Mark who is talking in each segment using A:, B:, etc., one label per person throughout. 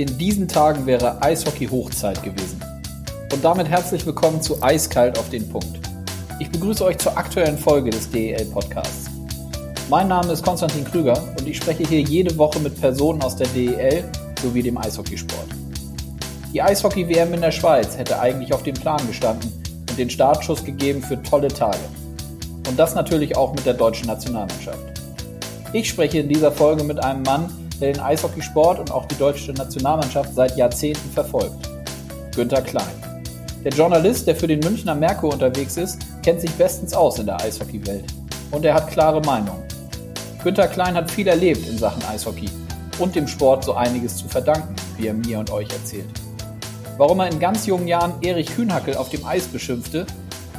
A: In diesen Tagen wäre Eishockey-Hochzeit gewesen. Und damit herzlich willkommen zu Eiskalt auf den Punkt. Ich begrüße euch zur aktuellen Folge des DEL-Podcasts. Mein Name ist Konstantin Krüger und ich spreche hier jede Woche mit Personen aus der DEL sowie dem Eishockeysport. Die Eishockey-WM in der Schweiz hätte eigentlich auf dem Plan gestanden und den Startschuss gegeben für tolle Tage. Und das natürlich auch mit der deutschen Nationalmannschaft. Ich spreche in dieser Folge mit einem Mann, den Eishockeysport und auch die deutsche Nationalmannschaft seit Jahrzehnten verfolgt. Günter Klein. Der Journalist, der für den Münchner Merkur unterwegs ist, kennt sich bestens aus in der Eishockeywelt. Und er hat klare Meinungen. Günter Klein hat viel erlebt in Sachen Eishockey und dem Sport so einiges zu verdanken, wie er mir und euch erzählt. Warum er in ganz jungen Jahren Erich Kühnhackel auf dem Eis beschimpfte,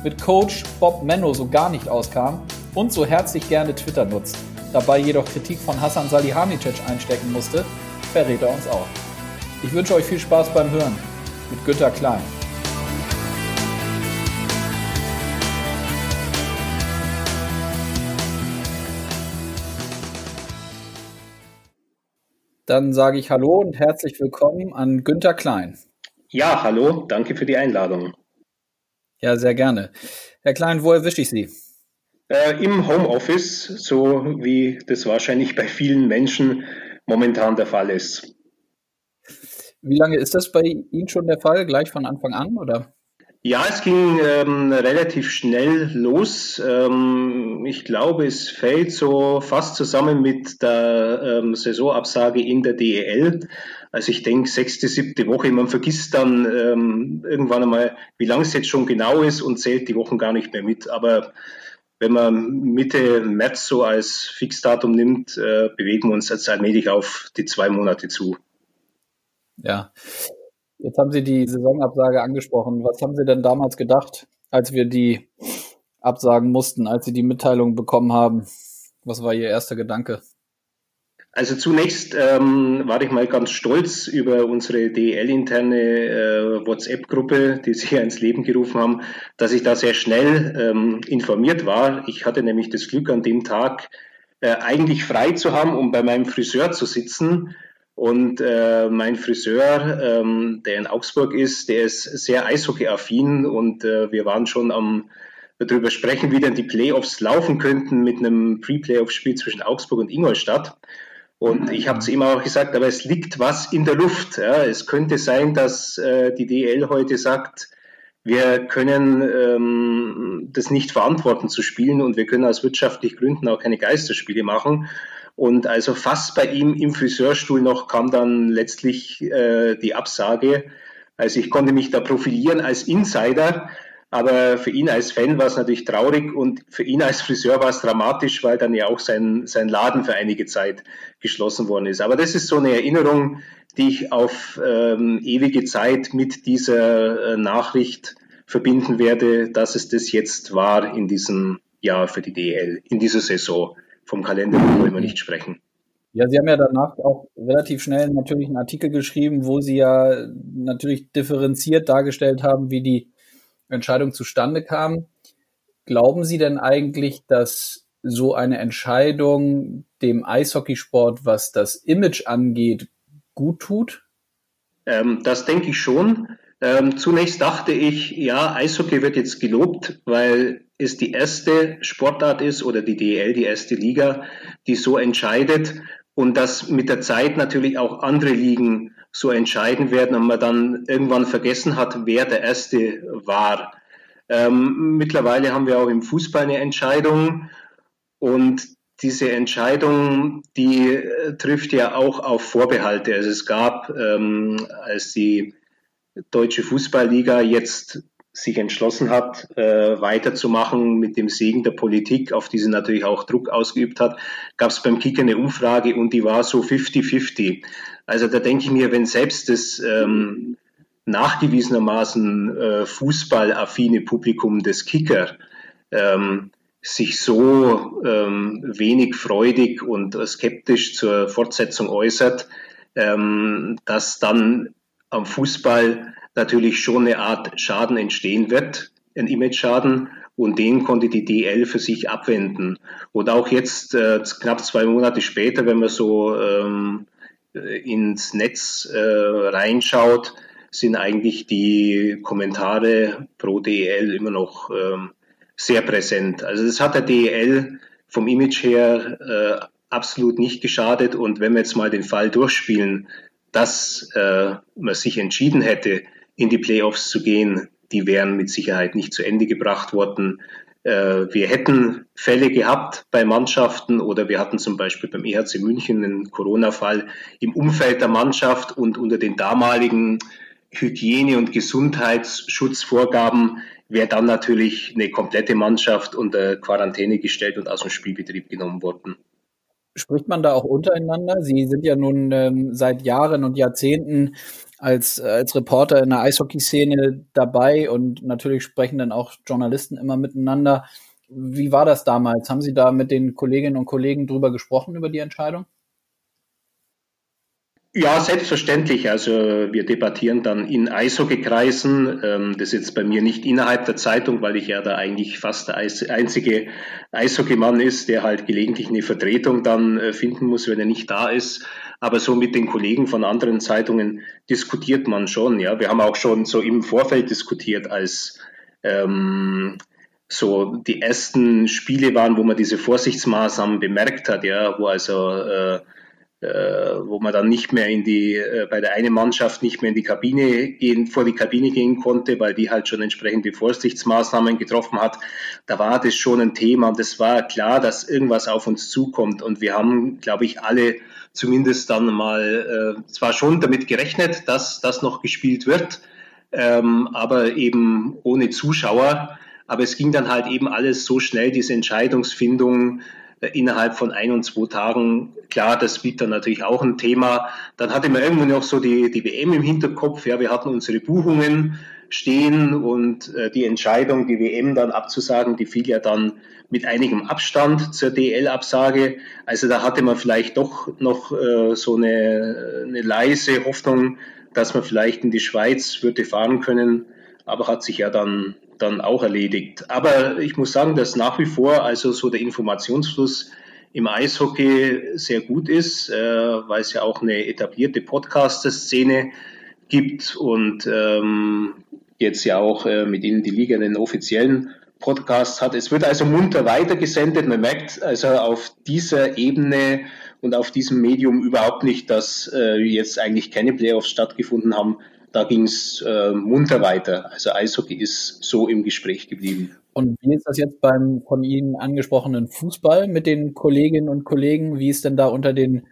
A: mit Coach Bob Menno so gar nicht auskam und so herzlich gerne Twitter nutzt, dabei jedoch Kritik von Hassan Salihamidzic einstecken musste, verrät er uns auch. Ich wünsche euch viel Spaß beim Hören mit Günter Klein. Dann sage ich Hallo und herzlich willkommen an Günter Klein.
B: Ja, hallo, danke für die Einladung.
A: Ja, sehr gerne. Herr Klein, wo erwische ich Sie?
B: Äh, Im Homeoffice, so wie das wahrscheinlich bei vielen Menschen momentan der Fall ist.
A: Wie lange ist das bei Ihnen schon der Fall? Gleich von Anfang an, oder?
B: Ja, es ging ähm, relativ schnell los. Ähm, ich glaube, es fällt so fast zusammen mit der ähm, Saisonabsage in der DEL. Also ich denke, sechste, siebte Woche, man vergisst dann ähm, irgendwann einmal, wie lange es jetzt schon genau ist und zählt die Wochen gar nicht mehr mit. Aber wenn man Mitte März so als Fixdatum nimmt, äh, bewegen wir uns jetzt allmählich auf die zwei Monate zu.
A: Ja, jetzt haben Sie die Saisonabsage angesprochen. Was haben Sie denn damals gedacht, als wir die absagen mussten, als Sie die Mitteilung bekommen haben? Was war Ihr erster Gedanke?
B: Also zunächst ähm, war ich mal ganz stolz über unsere DEL-interne äh, WhatsApp-Gruppe, die Sie ins Leben gerufen haben, dass ich da sehr schnell ähm, informiert war. Ich hatte nämlich das Glück, an dem Tag äh, eigentlich frei zu haben, um bei meinem Friseur zu sitzen. Und äh, mein Friseur, ähm, der in Augsburg ist, der ist sehr eishockey-affin und äh, wir waren schon am darüber sprechen, wie denn die Playoffs laufen könnten mit einem Pre-Playoff-Spiel zwischen Augsburg und Ingolstadt. Und ich habe zu ihm auch gesagt, aber es liegt was in der Luft. Ja. Es könnte sein, dass äh, die DL heute sagt, wir können ähm, das nicht verantworten zu spielen und wir können aus wirtschaftlichen Gründen auch keine Geisterspiele machen. Und also fast bei ihm im Friseurstuhl noch kam dann letztlich äh, die Absage. Also ich konnte mich da profilieren als Insider, aber für ihn als Fan war es natürlich traurig und für ihn als Friseur war es dramatisch, weil dann ja auch sein, sein Laden für einige Zeit geschlossen worden ist. Aber das ist so eine Erinnerung, die ich auf ähm, ewige Zeit mit dieser äh, Nachricht verbinden werde, dass es das jetzt war in diesem Jahr für die DL, in dieser Saison. Vom Kalender wollen wir nicht sprechen.
A: Ja, Sie haben ja danach auch relativ schnell natürlich einen Artikel geschrieben, wo Sie ja natürlich differenziert dargestellt haben, wie die Entscheidung zustande kam. Glauben Sie denn eigentlich, dass so eine Entscheidung dem Eishockeysport, was das Image angeht, gut tut?
B: Ähm, das denke ich schon. Ähm, zunächst dachte ich, ja, Eishockey wird jetzt gelobt, weil es die erste Sportart ist oder die DEL, die erste Liga, die so entscheidet und dass mit der Zeit natürlich auch andere Ligen so entscheiden werden und man dann irgendwann vergessen hat, wer der Erste war. Ähm, mittlerweile haben wir auch im Fußball eine Entscheidung und diese Entscheidung, die äh, trifft ja auch auf Vorbehalte. Also es gab, ähm, als die Deutsche Fußballliga jetzt sich entschlossen hat, äh, weiterzumachen mit dem Segen der Politik, auf die sie natürlich auch Druck ausgeübt hat, gab es beim Kicker eine Umfrage und die war so 50-50. Also da denke ich mir, wenn selbst das ähm, nachgewiesenermaßen äh, fußballaffine Publikum des Kicker ähm, sich so ähm, wenig freudig und skeptisch zur Fortsetzung äußert, ähm, dass dann am Fußball natürlich schon eine Art Schaden entstehen wird, ein Image-Schaden. Und den konnte die DL für sich abwenden. Und auch jetzt, äh, knapp zwei Monate später, wenn man so ähm, äh, ins Netz äh, reinschaut, sind eigentlich die Kommentare pro DEL immer noch ähm, sehr präsent. Also das hat der DEL vom Image her äh, absolut nicht geschadet. Und wenn wir jetzt mal den Fall durchspielen, dass äh, man sich entschieden hätte, in die Playoffs zu gehen, die wären mit Sicherheit nicht zu Ende gebracht worden. Äh, wir hätten Fälle gehabt bei Mannschaften oder wir hatten zum Beispiel beim EHC München einen Corona-Fall im Umfeld der Mannschaft und unter den damaligen Hygiene- und Gesundheitsschutzvorgaben wäre dann natürlich eine komplette Mannschaft unter Quarantäne gestellt und aus dem Spielbetrieb genommen worden.
A: Spricht man da auch untereinander? Sie sind ja nun ähm, seit Jahren und Jahrzehnten als, als Reporter in der Eishockey-Szene dabei und natürlich sprechen dann auch Journalisten immer miteinander. Wie war das damals? Haben Sie da mit den Kolleginnen und Kollegen drüber gesprochen, über die Entscheidung?
B: Ja, selbstverständlich. Also wir debattieren dann in Eishockeykreisen. Ähm, das jetzt bei mir nicht innerhalb der Zeitung, weil ich ja da eigentlich fast der einzige Eishockeymann ist, der halt gelegentlich eine Vertretung dann äh, finden muss, wenn er nicht da ist. Aber so mit den Kollegen von anderen Zeitungen diskutiert man schon. Ja, wir haben auch schon so im Vorfeld diskutiert, als ähm, so die ersten Spiele waren, wo man diese Vorsichtsmaßnahmen bemerkt hat, ja, wo also äh, wo man dann nicht mehr in die, äh, bei der einen Mannschaft nicht mehr in die Kabine gehen, vor die Kabine gehen konnte, weil die halt schon entsprechende Vorsichtsmaßnahmen getroffen hat. Da war das schon ein Thema und es war klar, dass irgendwas auf uns zukommt und wir haben, glaube ich, alle zumindest dann mal äh, zwar schon damit gerechnet, dass das noch gespielt wird, ähm, aber eben ohne Zuschauer. Aber es ging dann halt eben alles so schnell, diese Entscheidungsfindung, innerhalb von ein und zwei Tagen. Klar, das spielt dann natürlich auch ein Thema. Dann hatte man irgendwo noch so die, die WM im Hinterkopf. Ja, wir hatten unsere Buchungen stehen und äh, die Entscheidung, die WM dann abzusagen, die fiel ja dann mit einigem Abstand zur DL-Absage. Also da hatte man vielleicht doch noch äh, so eine, eine leise Hoffnung, dass man vielleicht in die Schweiz würde fahren können, aber hat sich ja dann dann auch erledigt. Aber ich muss sagen, dass nach wie vor also so der Informationsfluss im Eishockey sehr gut ist, äh, weil es ja auch eine etablierte Podcaster-Szene gibt und ähm, jetzt ja auch äh, mit Ihnen die Liga einen offiziellen Podcast hat. Es wird also munter weitergesendet. Man merkt also auf dieser Ebene und auf diesem Medium überhaupt nicht, dass äh, jetzt eigentlich keine Playoffs stattgefunden haben, da ging es äh, munter weiter. Also Eishockey ist so im Gespräch geblieben.
A: Und wie ist das jetzt beim von Ihnen angesprochenen Fußball mit den Kolleginnen und Kollegen? Wie ist denn da unter den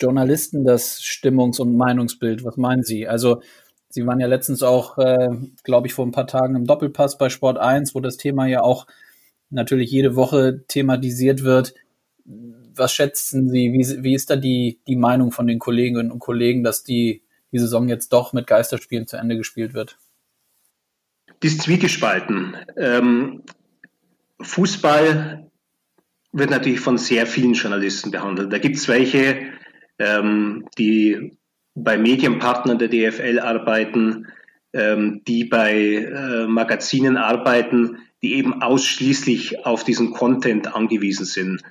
A: Journalisten das Stimmungs- und Meinungsbild? Was meinen Sie? Also Sie waren ja letztens auch, äh, glaube ich, vor ein paar Tagen im Doppelpass bei Sport 1, wo das Thema ja auch natürlich jede Woche thematisiert wird. Was schätzen Sie? Wie, wie ist da die, die Meinung von den Kolleginnen und Kollegen, dass die die Saison jetzt doch mit Geisterspielen zu Ende gespielt wird?
B: Die ist zwiegespalten. Ähm, Fußball wird natürlich von sehr vielen Journalisten behandelt. Da gibt es welche, ähm, die bei Medienpartnern der DFL arbeiten, ähm, die bei äh, Magazinen arbeiten, die eben ausschließlich auf diesen Content angewiesen sind.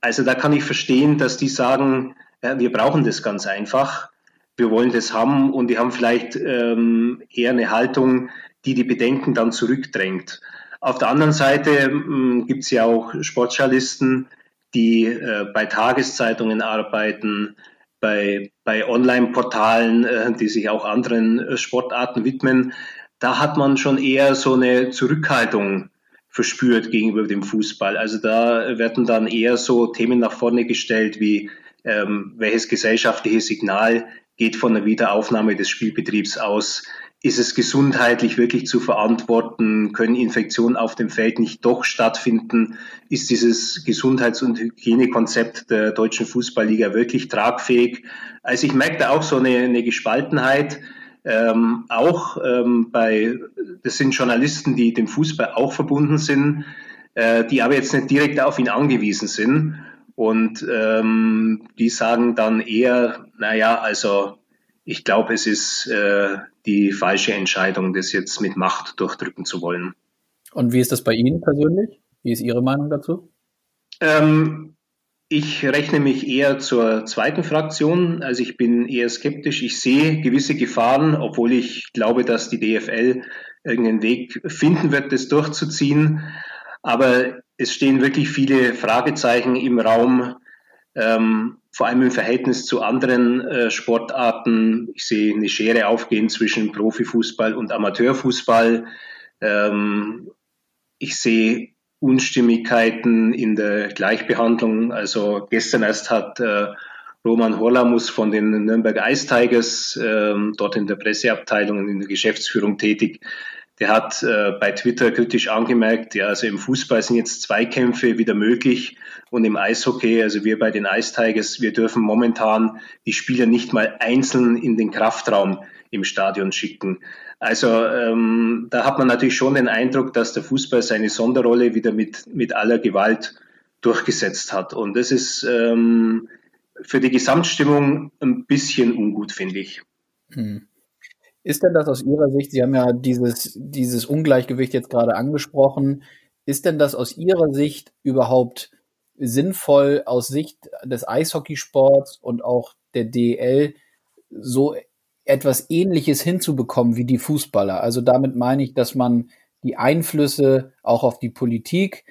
B: Also da kann ich verstehen, dass die sagen, ja, wir brauchen das ganz einfach wir wollen das haben und die haben vielleicht ähm, eher eine Haltung, die die Bedenken dann zurückdrängt. Auf der anderen Seite ähm, gibt es ja auch Sportjournalisten, die äh, bei Tageszeitungen arbeiten, bei, bei Online-Portalen, äh, die sich auch anderen äh, Sportarten widmen. Da hat man schon eher so eine Zurückhaltung verspürt gegenüber dem Fußball. Also da werden dann eher so Themen nach vorne gestellt wie ähm, welches gesellschaftliche Signal geht von der Wiederaufnahme des Spielbetriebs aus. Ist es gesundheitlich wirklich zu verantworten? Können Infektionen auf dem Feld nicht doch stattfinden? Ist dieses Gesundheits- und Hygienekonzept der deutschen Fußballliga wirklich tragfähig? Also ich merke da auch so eine, eine Gespaltenheit. Ähm, auch ähm, bei, das sind Journalisten, die dem Fußball auch verbunden sind, äh, die aber jetzt nicht direkt auf ihn angewiesen sind. Und ähm, die sagen dann eher, naja, also ich glaube, es ist äh, die falsche Entscheidung, das jetzt mit Macht durchdrücken zu wollen.
A: Und wie ist das bei Ihnen persönlich? Wie ist Ihre Meinung dazu?
B: Ähm, Ich rechne mich eher zur zweiten Fraktion. Also ich bin eher skeptisch. Ich sehe gewisse Gefahren, obwohl ich glaube, dass die DFL irgendeinen Weg finden wird, das durchzuziehen. Aber es stehen wirklich viele Fragezeichen im Raum, ähm, vor allem im Verhältnis zu anderen äh, Sportarten. Ich sehe eine Schere aufgehen zwischen Profifußball und Amateurfußball. Ähm, ich sehe Unstimmigkeiten in der Gleichbehandlung. Also gestern erst hat äh, Roman Horlamus von den Nürnberg Ice Tigers, äh, dort in der Presseabteilung und in der Geschäftsführung tätig, der hat äh, bei Twitter kritisch angemerkt, ja, also im Fußball sind jetzt Zweikämpfe wieder möglich und im Eishockey, also wir bei den Ice Tigers, wir dürfen momentan die Spieler nicht mal einzeln in den Kraftraum im Stadion schicken. Also ähm, da hat man natürlich schon den Eindruck, dass der Fußball seine Sonderrolle wieder mit, mit aller Gewalt durchgesetzt hat. Und das ist ähm, für die Gesamtstimmung ein bisschen ungut, finde ich. Hm.
A: Ist denn das aus Ihrer Sicht, Sie haben ja dieses, dieses Ungleichgewicht jetzt gerade angesprochen, ist denn das aus Ihrer Sicht überhaupt sinnvoll aus Sicht des Eishockeysports und auch der DL so etwas Ähnliches hinzubekommen wie die Fußballer. Also damit meine ich, dass man die Einflüsse auch auf die Politik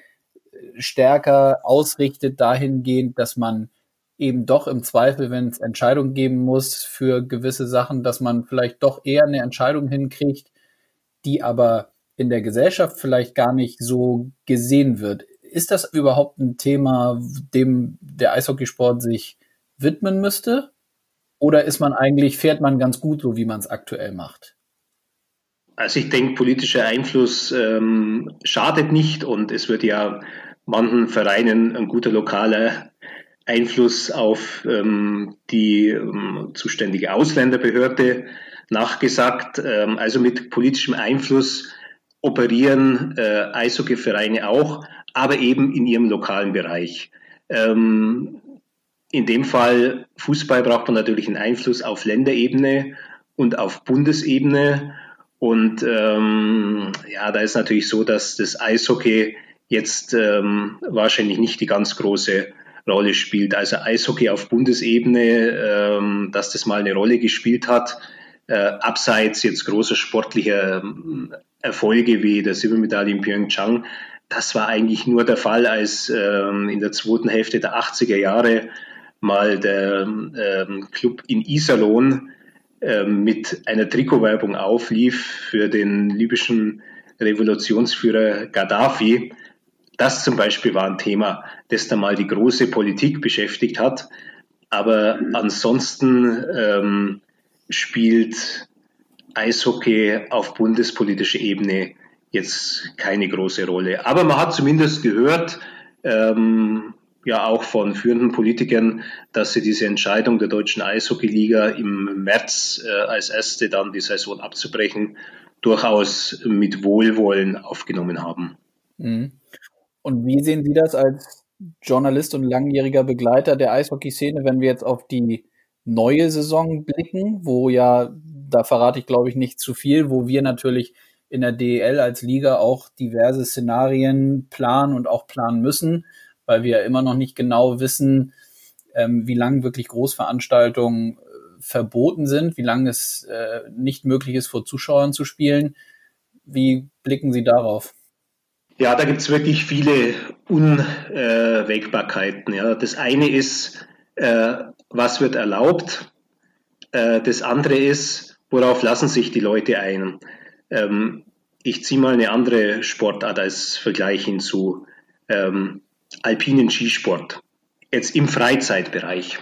A: äh, stärker ausrichtet dahingehend, dass man eben doch im Zweifel, wenn es Entscheidungen geben muss für gewisse Sachen, dass man vielleicht doch eher eine Entscheidung hinkriegt, die aber in der Gesellschaft vielleicht gar nicht so gesehen wird. Ist das überhaupt ein Thema, dem der Eishockeysport sich widmen müsste? Oder ist man eigentlich, fährt man ganz gut so, wie man es aktuell macht?
B: Also ich denke, politischer Einfluss ähm, schadet nicht und es wird ja manchen Vereinen ein guter lokaler Einfluss auf ähm, die ähm, zuständige Ausländerbehörde nachgesagt. Ähm, also mit politischem Einfluss operieren äh, Eishockeyvereine auch, aber eben in ihrem lokalen Bereich. Ähm, in dem Fall Fußball braucht man natürlich einen Einfluss auf Länderebene und auf Bundesebene. Und ähm, ja, da ist natürlich so, dass das Eishockey jetzt ähm, wahrscheinlich nicht die ganz große Rolle spielt. Also Eishockey auf Bundesebene, ähm, dass das mal eine Rolle gespielt hat, äh, abseits jetzt großer sportlicher ähm, Erfolge wie der Silbermedaille in Pyeongchang, das war eigentlich nur der Fall, als ähm, in der zweiten Hälfte der 80er Jahre mal der ähm, Club in Iserlohn ähm, mit einer Trikotwerbung auflief für den libyschen Revolutionsführer Gaddafi. Das zum Beispiel war ein Thema, das da mal die große Politik beschäftigt hat. Aber ansonsten ähm, spielt Eishockey auf bundespolitischer Ebene jetzt keine große Rolle. Aber man hat zumindest gehört, ähm, ja auch von führenden Politikern, dass sie diese Entscheidung der deutschen Eishockeyliga im März äh, als erste dann die Saison abzubrechen, durchaus mit Wohlwollen aufgenommen haben.
A: Mhm. Und wie sehen Sie das als Journalist und langjähriger Begleiter der Eishockeyszene, wenn wir jetzt auf die neue Saison blicken, wo ja, da verrate ich glaube ich nicht zu viel, wo wir natürlich in der DEL als Liga auch diverse Szenarien planen und auch planen müssen weil wir immer noch nicht genau wissen, ähm, wie lange wirklich Großveranstaltungen äh, verboten sind, wie lange es äh, nicht möglich ist, vor Zuschauern zu spielen. Wie blicken Sie darauf?
B: Ja, da gibt es wirklich viele Unwägbarkeiten. Ja. Das eine ist, äh, was wird erlaubt? Äh, das andere ist, worauf lassen sich die Leute ein? Ähm, ich ziehe mal eine andere Sportart als Vergleich hinzu. Ähm, alpinen Skisport, jetzt im Freizeitbereich.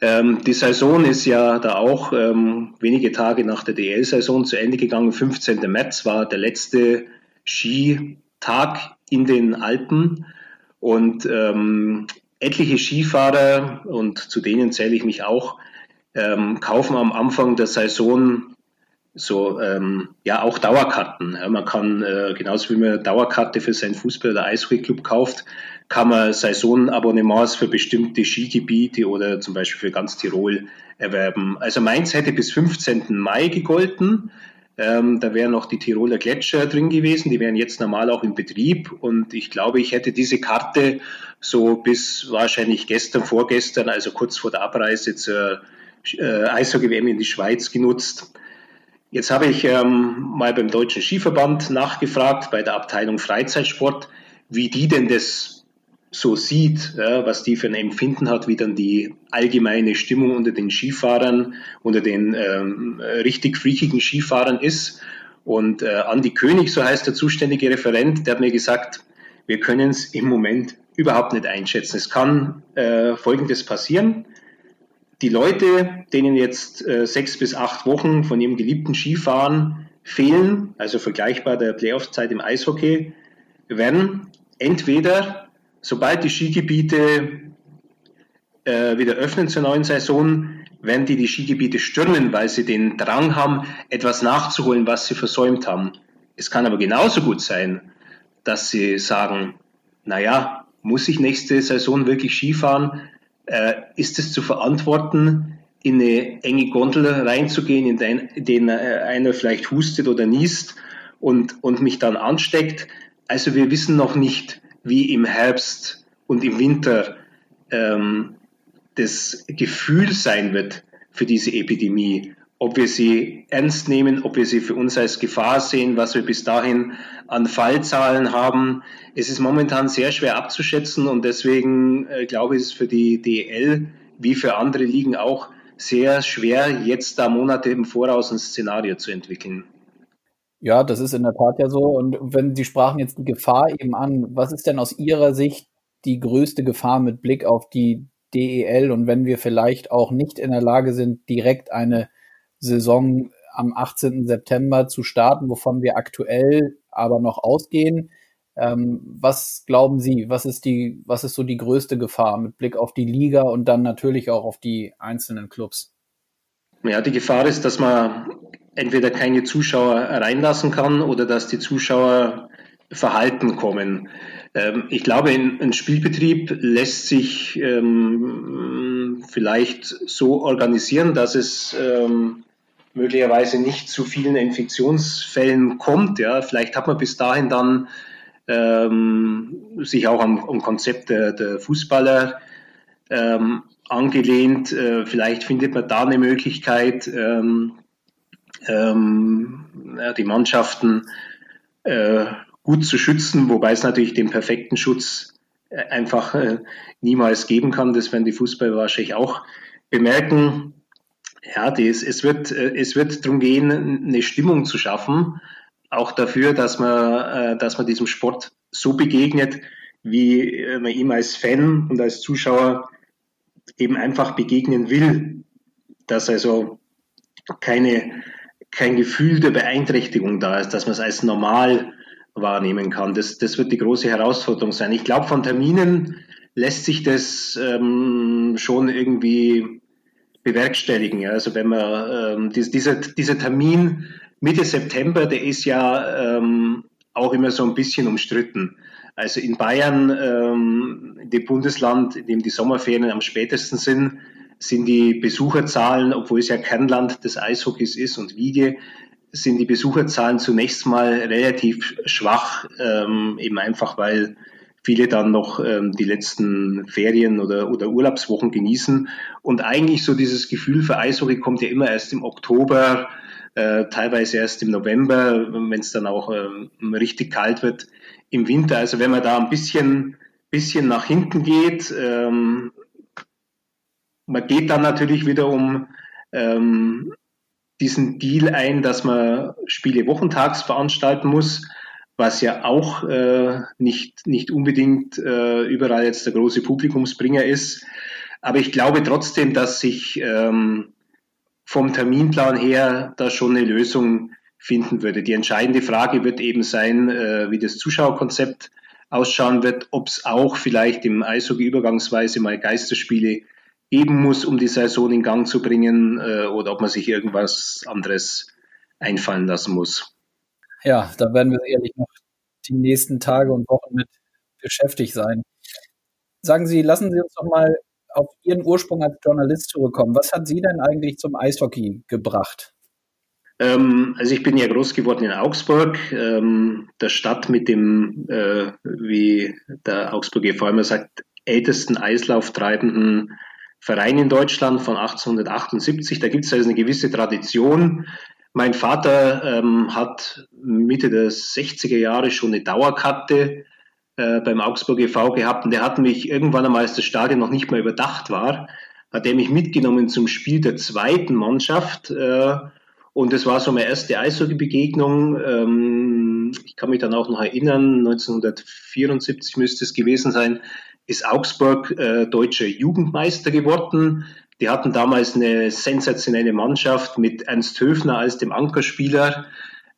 B: Ähm, die Saison ist ja da auch wenige Tage nach der DL-Saison zu Ende gegangen. 15. März war der letzte Skitag in den Alpen und ähm, etliche Skifahrer, und zu denen zähle ich mich auch, ähm, kaufen am Anfang der Saison so ähm, ja auch Dauerkarten. Ja, man kann äh, genauso wie man eine Dauerkarte für seinen Fußball- oder Eishockey-Club kauft, kann man Saisonabonnements für bestimmte Skigebiete oder zum Beispiel für ganz Tirol erwerben. Also Mainz hätte bis 15. Mai gegolten. Ähm, da wären noch die Tiroler Gletscher drin gewesen, die wären jetzt normal auch in Betrieb. Und ich glaube, ich hätte diese Karte so bis wahrscheinlich gestern, vorgestern, also kurz vor der Abreise zur äh, Eishockey-WM in die Schweiz genutzt. Jetzt habe ich ähm, mal beim Deutschen Skiverband nachgefragt, bei der Abteilung Freizeitsport, wie die denn das so sieht, ja, was die für ein Empfinden hat, wie dann die allgemeine Stimmung unter den Skifahrern, unter den ähm, richtig freakigen Skifahrern ist. Und äh, Andi König, so heißt der zuständige Referent, der hat mir gesagt, wir können es im Moment überhaupt nicht einschätzen. Es kann äh, Folgendes passieren die Leute, denen jetzt äh, sechs bis acht Wochen von ihrem geliebten Skifahren fehlen, also vergleichbar der Playoff-Zeit im Eishockey, werden entweder, sobald die Skigebiete äh, wieder öffnen zur neuen Saison, werden die die Skigebiete stürmen, weil sie den Drang haben, etwas nachzuholen, was sie versäumt haben. Es kann aber genauso gut sein, dass sie sagen, naja, muss ich nächste Saison wirklich Skifahren? äh, ist es zu verantworten, in eine enge Gondel reinzugehen, in den, in den äh, einer vielleicht hustet oder niest und, und mich dann ansteckt. Also wir wissen noch nicht, wie im Herbst und im Winter ähm, das Gefühl sein wird für diese Epidemie ob wir sie ernst nehmen, ob wir sie für uns als Gefahr sehen, was wir bis dahin an Fallzahlen haben. Es ist momentan sehr schwer abzuschätzen und deswegen äh, glaube ich, ist es für die DL wie für andere Ligen auch sehr schwer, jetzt da Monate im Voraus ein Szenario zu entwickeln.
A: Ja, das ist in der Tat ja so. Und wenn Sie sprachen jetzt die Gefahr eben an, was ist denn aus Ihrer Sicht die größte Gefahr mit Blick auf die DEL und wenn wir vielleicht auch nicht in der Lage sind, direkt eine Saison am 18. September zu starten, wovon wir aktuell aber noch ausgehen. Ähm, was glauben Sie, was ist die, was ist so die größte Gefahr mit Blick auf die Liga und dann natürlich auch auf die einzelnen Clubs?
B: Ja, die Gefahr ist, dass man entweder keine Zuschauer reinlassen kann oder dass die Zuschauer verhalten kommen. Ähm, ich glaube, ein Spielbetrieb lässt sich ähm, vielleicht so organisieren, dass es ähm, möglicherweise nicht zu vielen Infektionsfällen kommt. Ja, vielleicht hat man bis dahin dann sich auch am, am Konzept der, der Fußballer angelehnt. Äh, vielleicht findet man da eine Möglichkeit, ähm, ja, die Mannschaften äh, gut zu schützen, wobei es natürlich den perfekten Schutz äh, einfach äh, niemals geben kann. Das werden die Fußballer wahrscheinlich auch bemerken. Ja, das, es wird, äh, es wird darum gehen, eine Stimmung zu schaffen, auch dafür, dass man, äh, dass man diesem Sport so begegnet, wie äh, man ihm als Fan und als Zuschauer eben einfach begegnen will. Dass also keine, kein Gefühl der Beeinträchtigung da ist, dass man es als normal wahrnehmen kann. Das, das wird die große Herausforderung sein. Ich glaube, von Terminen lässt sich das ähm, schon irgendwie bewerkstelligen. Ja. Also wenn man ähm, dies, dieser, dieser Termin Mitte September, der ist ja ähm, auch immer so ein bisschen umstritten. Also in Bayern, ähm, dem Bundesland, in dem die Sommerferien am spätesten sind, sind die Besucherzahlen, obwohl es ja Kernland des Eishockeys ist und Wiege, sind die Besucherzahlen zunächst mal relativ schwach, ähm, eben einfach weil viele dann noch ähm, die letzten Ferien oder, oder Urlaubswochen genießen. Und eigentlich so dieses Gefühl für Eishockey kommt ja immer erst im Oktober, äh, teilweise erst im November, wenn es dann auch ähm, richtig kalt wird im Winter. Also wenn man da ein bisschen, bisschen nach hinten geht, ähm, man geht dann natürlich wieder um ähm, diesen Deal ein, dass man Spiele wochentags veranstalten muss was ja auch äh, nicht, nicht unbedingt äh, überall jetzt der große Publikumsbringer ist. Aber ich glaube trotzdem, dass sich ähm, vom Terminplan her da schon eine Lösung finden würde. Die entscheidende Frage wird eben sein, äh, wie das Zuschauerkonzept ausschauen wird, ob es auch vielleicht im Eishockey übergangsweise mal Geisterspiele geben muss, um die Saison in Gang zu bringen, äh, oder ob man sich irgendwas anderes einfallen lassen muss
A: ja, da werden wir sicherlich noch die nächsten Tage und Wochen mit beschäftigt sein. Sagen Sie, lassen Sie uns doch mal auf Ihren Ursprung als Journalist zurückkommen. Was hat Sie denn eigentlich zum Eishockey gebracht?
B: Ähm, also ich bin ja groß geworden in Augsburg, ähm, der Stadt mit dem, äh, wie der Augsburger allem sagt, ältesten eislauftreibenden Verein in Deutschland von 1878. Da gibt es also eine gewisse Tradition. Mein Vater ähm, hat Mitte der 60er Jahre schon eine Dauerkarte äh, beim Augsburg e.V. gehabt und der hat mich irgendwann einmal, als das Stadion noch nicht mehr überdacht war, hat er mich mitgenommen zum Spiel der zweiten Mannschaft. Äh, und das war so meine erste Eishockey-Begegnung. Ähm, ich kann mich dann auch noch erinnern, 1974 müsste es gewesen sein, ist Augsburg äh, deutscher Jugendmeister geworden. Die hatten damals eine sensationelle Mannschaft mit Ernst Höfner als dem Ankerspieler.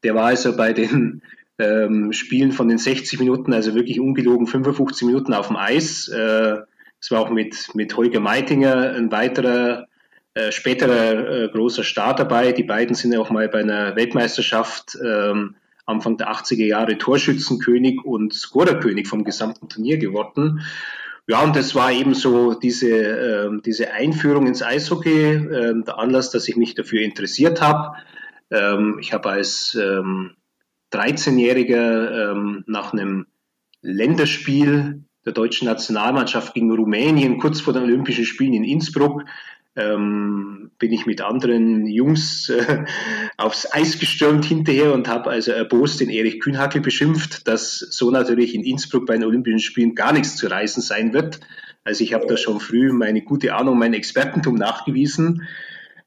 B: Der war also bei den ähm, Spielen von den 60 Minuten, also wirklich ungelogen 55 Minuten auf dem Eis. Äh, es war auch mit, mit Holger Meitinger ein weiterer äh, späterer äh, großer Star dabei. Die beiden sind ja auch mal bei einer Weltmeisterschaft ähm, Anfang der 80er Jahre Torschützenkönig und Scorerkönig vom gesamten Turnier geworden. Ja, und das war eben so diese, äh, diese Einführung ins Eishockey, äh, der Anlass, dass ich mich dafür interessiert habe. Ähm, ich habe als ähm, 13-Jähriger ähm, nach einem Länderspiel der deutschen Nationalmannschaft gegen Rumänien kurz vor den Olympischen Spielen in Innsbruck ähm, bin ich mit anderen Jungs äh, aufs Eis gestürmt hinterher und habe also erbost den Erich Kühnhackel beschimpft, dass so natürlich in Innsbruck bei den Olympischen Spielen gar nichts zu reißen sein wird. Also ich habe da schon früh meine gute Ahnung, mein Expertentum nachgewiesen.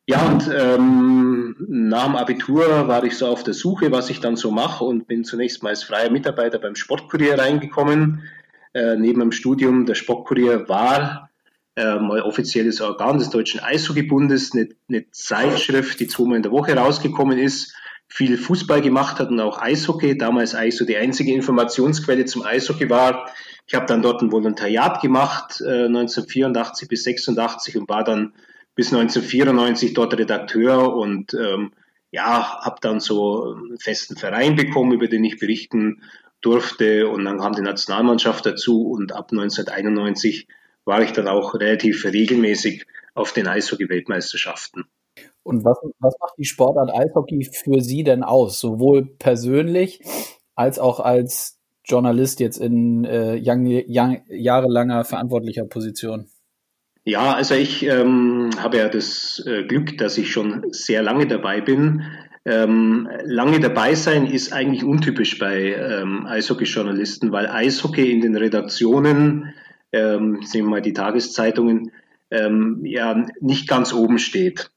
B: Ja, und ähm, nach dem Abitur war ich so auf der Suche, was ich dann so mache und bin zunächst mal als freier Mitarbeiter beim Sportkurier reingekommen. Äh, neben dem Studium der Sportkurier war äh, mal offizielles Organ des Deutschen Eishockeybundes, eine, eine Zeitschrift, die zweimal in der Woche rausgekommen ist, viel Fußball gemacht hat und auch Eishockey, damals eigentlich so die einzige Informationsquelle zum Eishockey war. Ich habe dann dort ein Volontariat gemacht, äh, 1984 bis 86 und war dann bis 1994 dort Redakteur und ähm, ja, habe dann so einen festen Verein bekommen, über den ich berichten durfte und dann kam die Nationalmannschaft dazu und ab 1991 war ich dann auch relativ regelmäßig auf den Eishockey-Weltmeisterschaften.
A: Und was, was macht die Sportart Eishockey für Sie denn aus? Sowohl persönlich als auch als Journalist jetzt in äh, young, young, jahrelanger verantwortlicher Position?
B: Ja, also ich ähm, habe ja das äh, Glück, dass ich schon sehr lange dabei bin. Ähm, lange dabei sein ist eigentlich untypisch bei ähm, Eishockey-Journalisten, weil Eishockey in den Redaktionen ähm, sehen wir mal die Tageszeitungen, ähm, ja nicht ganz oben steht.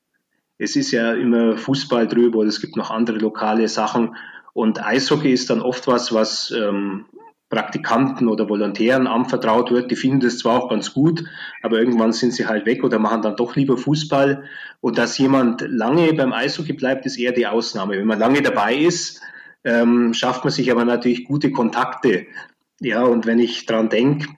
B: Es ist ja immer Fußball drüber oder es gibt noch andere lokale Sachen. Und Eishockey ist dann oft was, was ähm, Praktikanten oder Volontären anvertraut wird. Die finden das zwar auch ganz gut, aber irgendwann sind sie halt weg oder machen dann doch lieber Fußball. Und dass jemand lange beim Eishockey bleibt, ist eher die Ausnahme. Wenn man lange dabei ist, ähm, schafft man sich aber natürlich gute Kontakte. Ja, und wenn ich dran denke,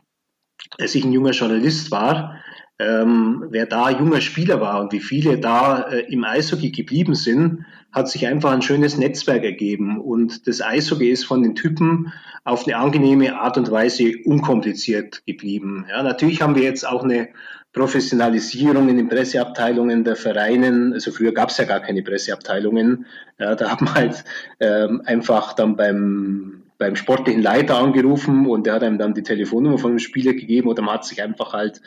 B: als ich ein junger Journalist war, ähm, wer da junger Spieler war und wie viele da äh, im Eishockey geblieben sind, hat sich einfach ein schönes Netzwerk ergeben. Und das Eishockey ist von den Typen auf eine angenehme Art und Weise unkompliziert geblieben. Ja, natürlich haben wir jetzt auch eine Professionalisierung in den Presseabteilungen der Vereinen. Also früher gab es ja gar keine Presseabteilungen. Ja, da hat man halt ähm, einfach dann beim beim sportlichen Leiter angerufen und der hat einem dann die Telefonnummer von dem Spieler gegeben oder man hat sich einfach halt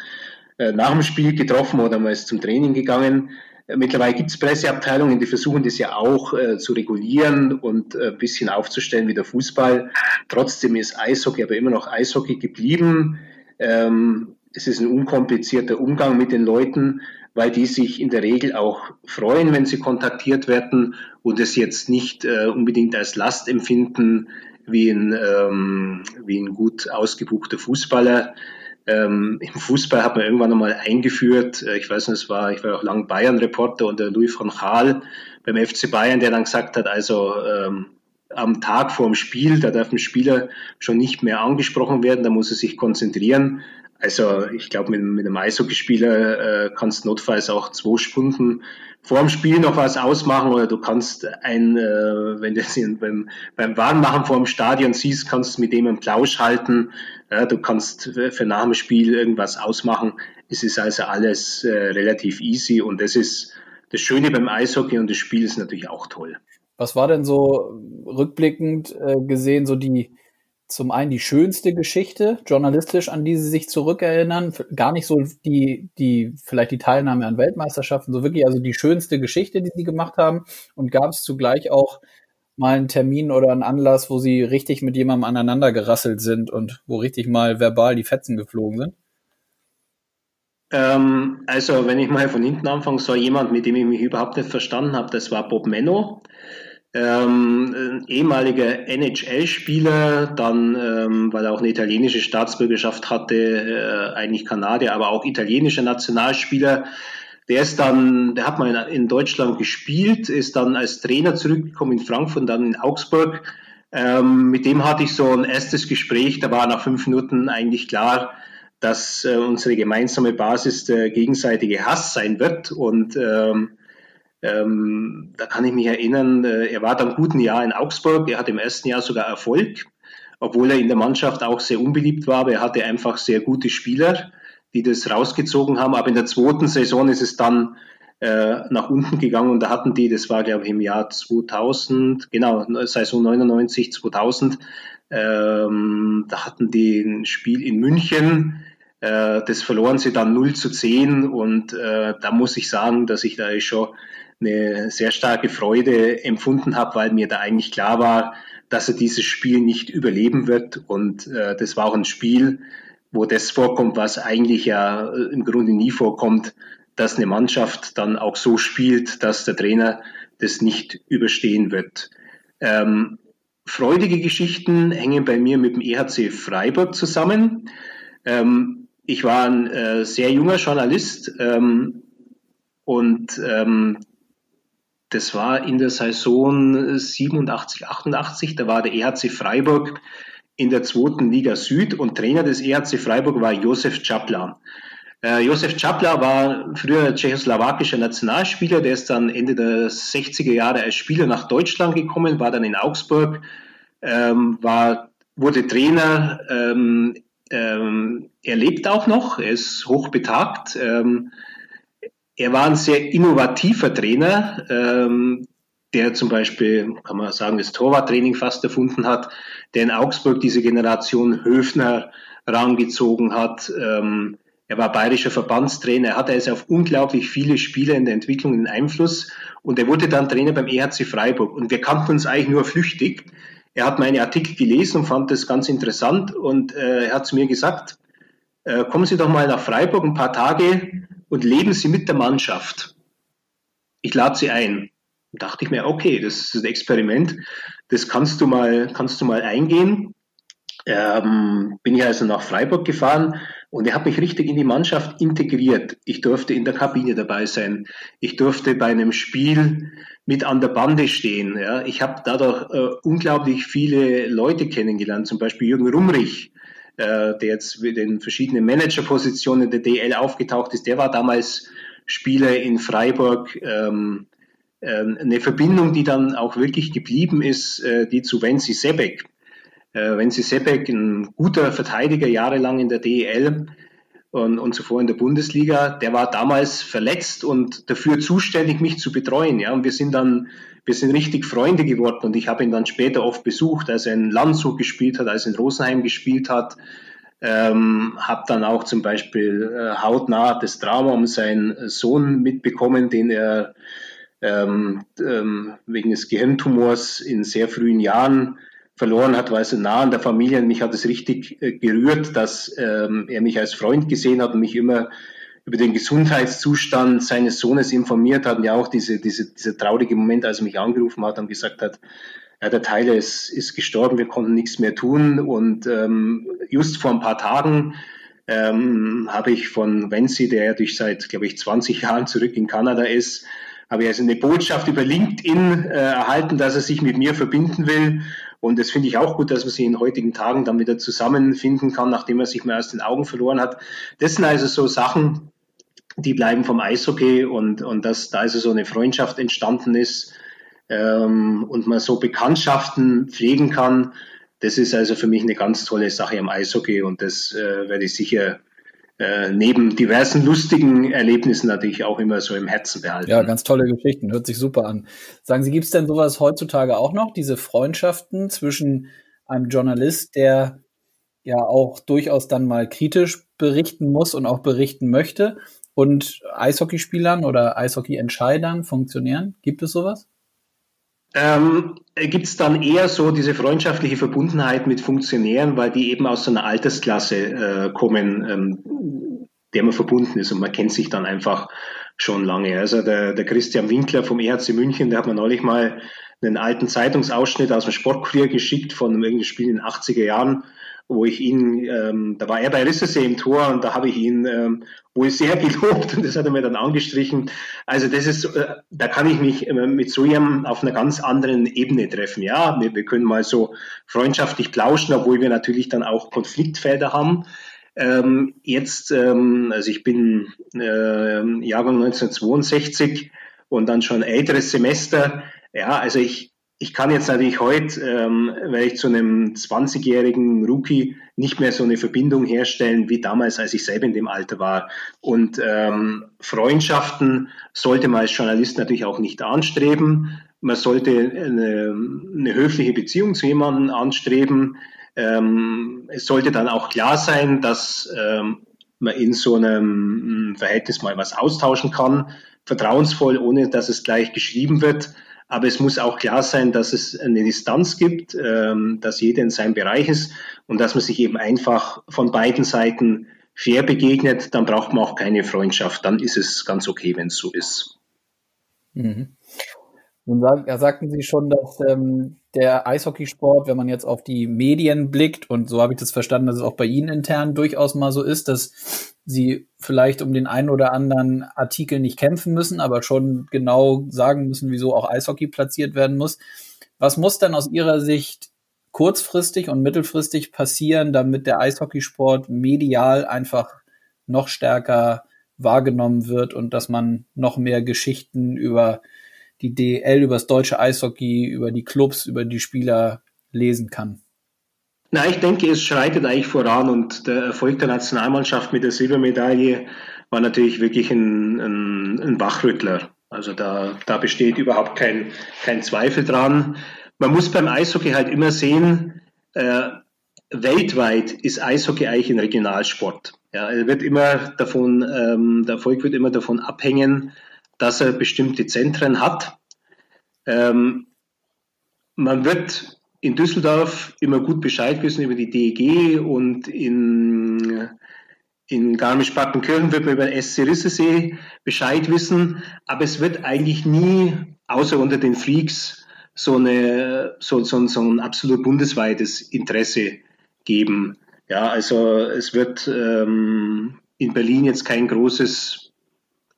B: äh, nach dem Spiel getroffen oder man ist zum Training gegangen. Äh, mittlerweile gibt es Presseabteilungen, die versuchen das ja auch äh, zu regulieren und äh, ein bisschen aufzustellen wie der Fußball. Trotzdem ist Eishockey aber immer noch Eishockey geblieben. Ähm, es ist ein unkomplizierter Umgang mit den Leuten, weil die sich in der Regel auch freuen, wenn sie kontaktiert werden und es jetzt nicht äh, unbedingt als Last empfinden, wie ein, ähm, wie ein gut ausgebuchter Fußballer. Ähm, Im Fußball hat man irgendwann einmal eingeführt, äh, ich weiß nicht, es war, ich war auch lang Bayern-Reporter und der Louis van Gaal beim FC Bayern, der dann gesagt hat, also ähm, am Tag vor dem Spiel, da darf ein Spieler schon nicht mehr angesprochen werden, da muss er sich konzentrieren. Also ich glaube, mit, mit einem Eishockeyspieler äh, kannst notfalls auch zwei Stunden vor dem Spiel noch was ausmachen oder du kannst ein, äh, wenn du es beim, beim Warnmachen vor dem Stadion siehst, kannst du mit dem einen Plausch halten. Ja, du kannst für nach dem Spiel irgendwas ausmachen. Es ist also alles äh, relativ easy und das ist das Schöne beim Eishockey und das Spiel ist natürlich auch toll.
A: Was war denn so rückblickend äh, gesehen so die zum einen die schönste Geschichte journalistisch, an die Sie sich zurückerinnern, gar nicht so die die vielleicht die Teilnahme an Weltmeisterschaften, so wirklich also die schönste Geschichte, die Sie gemacht haben und gab es zugleich auch mal einen Termin oder einen Anlass, wo Sie richtig mit jemandem aneinander gerasselt sind und wo richtig mal verbal die Fetzen geflogen sind?
B: Ähm, also, wenn ich mal von hinten anfange, so jemand, mit dem ich mich überhaupt nicht verstanden habe, das war Bob Menno. Ähm, ehemaliger NHL-Spieler, dann, ähm, weil er auch eine italienische Staatsbürgerschaft hatte, äh, eigentlich Kanadier, aber auch italienischer Nationalspieler. Der ist dann, der hat mal in, in, Deutschland gespielt, ist dann als Trainer zurückgekommen in Frankfurt, dann in Augsburg. Ähm, mit dem hatte ich so ein erstes Gespräch, da war nach fünf Minuten eigentlich klar, dass äh, unsere gemeinsame Basis der gegenseitige Hass sein wird. Und ähm, ähm, da kann ich mich erinnern, äh, er war dann guten Jahr in Augsburg, er hat im ersten Jahr sogar Erfolg, obwohl er in der Mannschaft auch sehr unbeliebt war, aber er hatte einfach sehr gute Spieler, die das rausgezogen haben. Aber in der zweiten Saison ist es dann äh, nach unten gegangen und da hatten die, das war glaube ich im Jahr 2000, genau, Saison 99, 2000, ähm, da hatten die ein Spiel in München, äh, das verloren sie dann 0 zu 10 und äh, da muss ich sagen, dass ich da schon eine sehr starke Freude empfunden habe, weil mir da eigentlich klar war, dass er dieses Spiel nicht überleben wird. Und äh, das war auch ein Spiel, wo das vorkommt, was eigentlich ja äh, im Grunde nie vorkommt, dass eine Mannschaft dann auch so spielt, dass der Trainer das nicht überstehen wird. Ähm, freudige Geschichten hängen bei mir mit dem EHC Freiburg zusammen. Ähm, ich war ein äh, sehr junger Journalist ähm, und ähm, das war in der Saison 87, 88, da war der EHC Freiburg in der zweiten Liga Süd und Trainer des EHC Freiburg war Josef Czapla. Äh, Josef Czapla war früher tschechoslowakischer Nationalspieler, der ist dann Ende der 60er Jahre als Spieler nach Deutschland gekommen, war dann in Augsburg, ähm, war, wurde Trainer, ähm, ähm, er lebt auch noch, er ist hochbetagt, ähm, er war ein sehr innovativer Trainer, ähm, der zum Beispiel, kann man sagen, das Torwarttraining fast erfunden hat, der in Augsburg diese Generation Höfner rangezogen hat. Ähm, er war bayerischer Verbandstrainer, er hatte also auf unglaublich viele Spieler in der Entwicklung einen Einfluss und er wurde dann Trainer beim EHC Freiburg und wir kannten uns eigentlich nur flüchtig. Er hat meine Artikel gelesen und fand das ganz interessant und äh, er hat zu mir gesagt, äh, kommen Sie doch mal nach Freiburg ein paar Tage und leben Sie mit der Mannschaft. Ich lade Sie ein. Da dachte ich mir, okay, das ist ein Experiment, das kannst du mal, kannst du mal eingehen. Ähm, bin ich also nach Freiburg gefahren und er hat mich richtig in die Mannschaft integriert. Ich durfte in der Kabine dabei sein. Ich durfte bei einem Spiel mit an der Bande stehen. Ja. Ich habe dadurch äh, unglaublich viele Leute kennengelernt, zum Beispiel Jürgen Rumrich, äh, der jetzt mit den verschiedenen Managerpositionen der DL aufgetaucht ist, der war damals Spieler in Freiburg. Ähm, äh, eine Verbindung, die dann auch wirklich geblieben ist, äh, die zu Wenzi Sebek. Äh, Wenzi Sebek, ein guter Verteidiger, jahrelang in der DEL, und, und zuvor in der Bundesliga, der war damals verletzt und dafür zuständig, mich zu betreuen. Ja, und wir sind dann, wir sind richtig Freunde geworden und ich habe ihn dann später oft besucht, als er in Landshut gespielt hat, als er in Rosenheim gespielt hat. Ähm, habe dann auch zum Beispiel äh, hautnah das Drama um seinen Sohn mitbekommen, den er ähm, ähm, wegen des Gehirntumors in sehr frühen Jahren verloren hat, war so nah an der Familie. Und mich hat es richtig äh, gerührt, dass ähm, er mich als Freund gesehen hat und mich immer über den Gesundheitszustand seines Sohnes informiert hat. Und ja auch diese, diese, dieser traurige Moment, als er mich angerufen hat und gesagt hat, ja, der Tyler ist, ist gestorben, wir konnten nichts mehr tun. Und ähm, just vor ein paar Tagen ähm, habe ich von Wenzi, der ja durch seit, glaube ich, 20 Jahren zurück in Kanada ist, habe ich also eine Botschaft über LinkedIn äh, erhalten, dass er sich mit mir verbinden will. Und das finde ich auch gut, dass man sich in heutigen Tagen dann wieder zusammenfinden kann, nachdem er sich mal aus den Augen verloren hat. Das sind also so Sachen, die bleiben vom Eishockey und, und dass da also so eine Freundschaft entstanden ist ähm, und man so Bekanntschaften pflegen kann. Das ist also für mich eine ganz tolle Sache am Eishockey und das äh, werde ich sicher äh, neben diversen lustigen Erlebnissen natürlich auch immer so im Herzen behalten.
A: Ja, ganz tolle Geschichten, hört sich super an. Sagen Sie, gibt es denn sowas heutzutage auch noch, diese Freundschaften zwischen einem Journalist, der ja auch durchaus dann mal kritisch berichten muss und auch berichten möchte und Eishockeyspielern oder Eishockeyentscheidern funktionieren? Gibt es sowas?
B: Ähm, Gibt es dann eher so diese freundschaftliche Verbundenheit mit Funktionären, weil die eben aus so einer Altersklasse äh, kommen, ähm, der man verbunden ist und man kennt sich dann einfach schon lange. Also der, der Christian Winkler vom EHC München, der hat mir neulich mal einen alten Zeitungsausschnitt aus dem Sportkurier geschickt von einem Spiel in den 80er Jahren wo ich ihn, ähm, da war er bei Rissese im Tor und da habe ich ihn ähm, wohl sehr gelobt und das hat er mir dann angestrichen. Also das ist, äh, da kann ich mich äh, mit so jemandem auf einer ganz anderen Ebene treffen. Ja, wir, wir können mal so freundschaftlich plauschen, obwohl wir natürlich dann auch Konfliktfelder haben. Ähm, jetzt, ähm, also ich bin äh, Jahrgang 1962 und dann schon älteres Semester. Ja, also ich, ich kann jetzt natürlich heute, ähm, weil ich zu einem 20-jährigen Rookie nicht mehr so eine Verbindung herstellen wie damals, als ich selber in dem Alter war. Und ähm, Freundschaften sollte man als Journalist natürlich auch nicht anstreben. Man sollte eine, eine höfliche Beziehung zu jemandem anstreben. Ähm, es sollte dann auch klar sein, dass ähm, man in so einem Verhältnis mal was austauschen kann, vertrauensvoll, ohne dass es gleich geschrieben wird. Aber es muss auch klar sein, dass es eine Distanz gibt, ähm, dass jeder in seinem Bereich ist und dass man sich eben einfach von beiden Seiten fair begegnet. Dann braucht man auch keine Freundschaft. Dann ist es ganz okay, wenn es so ist.
A: Mhm. Nun sag, ja, sagten Sie schon, dass ähm, der Eishockeysport, wenn man jetzt auf die Medien blickt, und so habe ich das verstanden, dass es auch bei Ihnen intern durchaus mal so ist, dass Sie vielleicht um den einen oder anderen Artikel nicht kämpfen müssen, aber schon genau sagen müssen, wieso auch Eishockey platziert werden muss. Was muss denn aus Ihrer Sicht kurzfristig und mittelfristig passieren, damit der Eishockeysport medial einfach noch stärker wahrgenommen wird und dass man noch mehr Geschichten über die DL, über das deutsche Eishockey, über die Clubs, über die Spieler lesen kann?
B: Na, ich denke, es schreitet eigentlich voran und der Erfolg der Nationalmannschaft mit der Silbermedaille war natürlich wirklich ein, ein, ein Wachrüttler. Also da, da besteht überhaupt kein, kein Zweifel dran. Man muss beim Eishockey halt immer sehen, äh, weltweit ist Eishockey eigentlich ein Regionalsport. Ja, wird immer davon, ähm, der Erfolg wird immer davon abhängen, dass er bestimmte Zentren hat. Ähm, man wird in Düsseldorf immer gut Bescheid wissen über die DEG und in, in Garmisch-Partenkirchen wird man über den SC Rissesee Bescheid wissen, aber es wird eigentlich nie, außer unter den Freaks, so, eine, so, so, so ein absolut bundesweites Interesse geben. Ja, also es wird ähm, in Berlin jetzt kein großes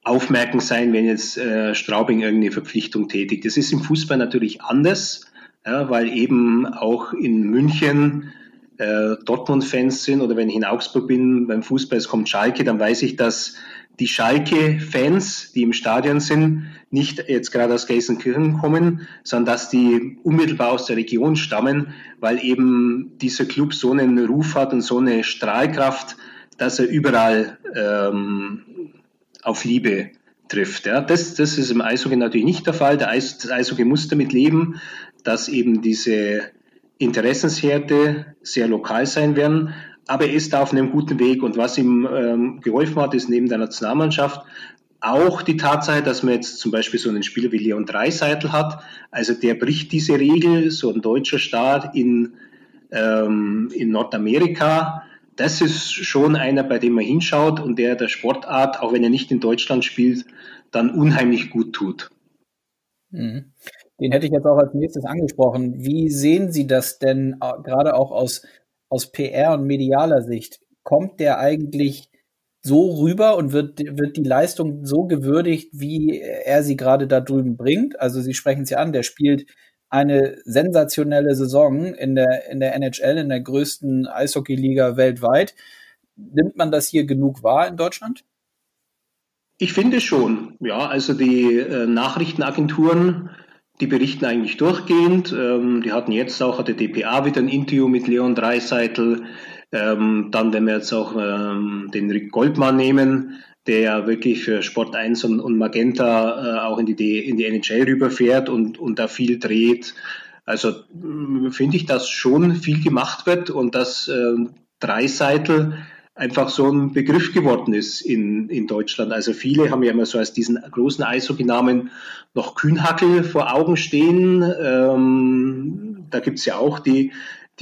B: Aufmerken sein, wenn jetzt äh, Straubing irgendeine Verpflichtung tätigt. Das ist im Fußball natürlich anders, ja, weil eben auch in München äh, Dortmund-Fans sind oder wenn ich in Augsburg bin beim Fußball, es kommt Schalke, dann weiß ich, dass die Schalke-Fans, die im Stadion sind, nicht jetzt gerade aus Gelsenkirchen kommen, sondern dass die unmittelbar aus der Region stammen, weil eben dieser Club so einen Ruf hat und so eine Strahlkraft, dass er überall ähm, auf Liebe trifft. Ja. Das, das ist im Eishockey natürlich nicht der Fall. Der Eis, das Eishockey muss damit leben, dass eben diese Interessenshärte sehr lokal sein werden. Aber er ist da auf einem guten Weg. Und was ihm ähm, geholfen hat, ist neben der Nationalmannschaft auch die Tatsache, dass man jetzt zum Beispiel so einen Spieler wie Leon Dreiseitel hat. Also der bricht diese Regel, so ein deutscher Staat in, ähm, in Nordamerika das ist schon einer, bei dem man hinschaut und der der Sportart, auch wenn er nicht in Deutschland spielt, dann unheimlich gut tut.
A: Mhm. Den hätte ich jetzt auch als nächstes angesprochen. Wie sehen Sie das denn äh, gerade auch aus, aus PR und medialer Sicht? Kommt der eigentlich so rüber und wird, wird die Leistung so gewürdigt, wie er sie gerade da drüben bringt? Also Sie sprechen es ja an, der spielt eine sensationelle Saison in der, in der NHL, in der größten Eishockeyliga weltweit. Nimmt man das hier genug wahr in Deutschland?
B: Ich finde schon. Ja, also die äh, Nachrichtenagenturen, die berichten eigentlich durchgehend. Ähm, die hatten jetzt auch, hat der DPA wieder ein Interview mit Leon Dreiseitel. Ähm, dann, wenn wir jetzt auch ähm, den Rick Goldmann nehmen, der ja wirklich für Sport 1 und, und Magenta äh, auch in die, in die NHL rüberfährt und, und da viel dreht. Also finde ich, dass schon viel gemacht wird und dass äh, Dreiseitel einfach so ein Begriff geworden ist in, in Deutschland. Also viele haben ja immer so als diesen großen Eishockey-Namen noch Kühnhackel vor Augen stehen. Ähm, da gibt's ja auch die,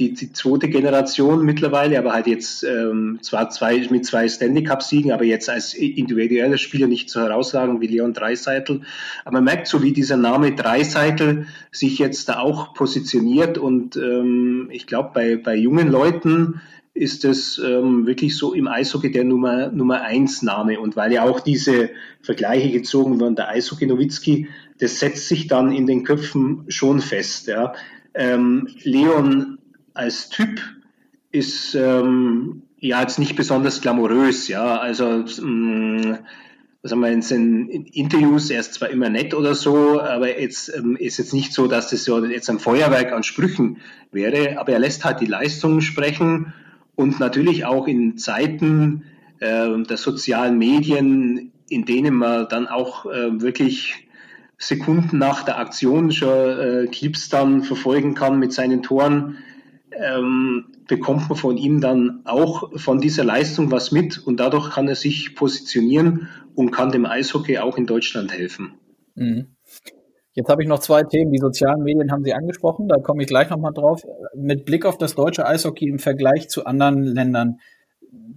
B: die, die zweite Generation mittlerweile, aber halt jetzt ähm, zwar zwei, mit zwei Stanley Cup-Siegen, aber jetzt als individueller Spieler nicht so herausragend wie Leon Dreiseitel. Aber man merkt so, wie dieser Name Dreiseitel sich jetzt da auch positioniert und ähm, ich glaube, bei, bei jungen Leuten ist es ähm, wirklich so im Eishockey der Nummer, Nummer eins Name. Und weil ja auch diese Vergleiche gezogen werden, der Eishockey Nowitzki, das setzt sich dann in den Köpfen schon fest. Ja. Ähm, Leon als Typ ist ähm, ja jetzt nicht besonders glamourös, ja. Also ähm, was haben wir in seinen Interviews, er ist zwar immer nett oder so, aber jetzt ähm, ist jetzt nicht so, dass das so jetzt ein Feuerwerk an Sprüchen wäre, aber er lässt halt die Leistungen sprechen und natürlich auch in Zeiten äh, der sozialen Medien, in denen man dann auch äh, wirklich Sekunden nach der Aktion schon äh, Clips dann verfolgen kann mit seinen Toren, ähm, bekommt man von ihm dann auch von dieser Leistung was mit und dadurch kann er sich positionieren und kann dem Eishockey auch in Deutschland helfen. Mhm.
A: Jetzt habe ich noch zwei Themen. Die sozialen Medien haben Sie angesprochen, da komme ich gleich nochmal drauf. Mit Blick auf das deutsche Eishockey im Vergleich zu anderen Ländern,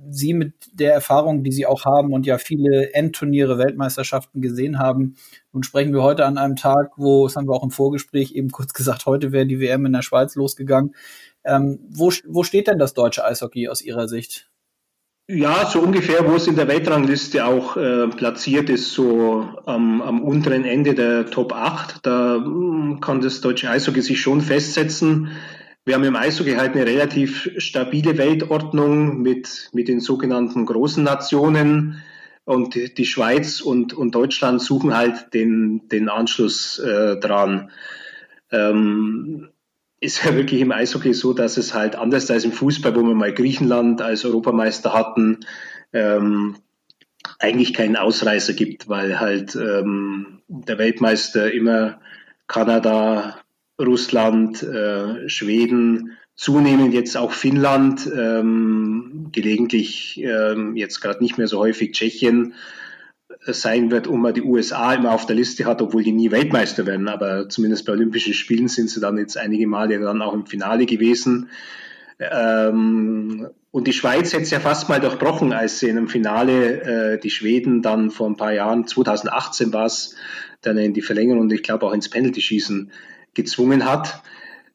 A: Sie mit der Erfahrung, die Sie auch haben und ja viele Endturniere, Weltmeisterschaften gesehen haben. Nun sprechen wir heute an einem Tag, wo, das haben wir auch im Vorgespräch eben kurz gesagt, heute wäre die WM in der Schweiz losgegangen. Ähm, wo, wo steht denn das deutsche Eishockey aus Ihrer Sicht?
B: Ja, so ungefähr, wo es in der Weltrangliste auch äh, platziert ist, so am, am unteren Ende der Top 8. Da mm, kann das deutsche Eishockey sich schon festsetzen. Wir haben im Eishockey halt eine relativ stabile Weltordnung mit, mit den sogenannten großen Nationen. Und die Schweiz und, und Deutschland suchen halt den, den Anschluss äh, dran. Ähm, ist ja wirklich im Eishockey so, dass es halt anders als im Fußball, wo wir mal Griechenland als Europameister hatten, ähm, eigentlich keinen Ausreißer gibt, weil halt ähm, der Weltmeister immer Kanada, Russland, äh, Schweden, zunehmend jetzt auch Finnland, ähm, gelegentlich ähm, jetzt gerade nicht mehr so häufig Tschechien sein wird und man die USA immer auf der Liste hat, obwohl die nie Weltmeister werden. Aber zumindest bei Olympischen Spielen sind sie dann jetzt einige Male dann auch im Finale gewesen. Ähm, und die Schweiz hätte es ja fast mal durchbrochen, als sie in einem Finale äh, die Schweden dann vor ein paar Jahren, 2018 war es, dann in die Verlängerung und ich glaube auch ins Penalty-Schießen gezwungen hat.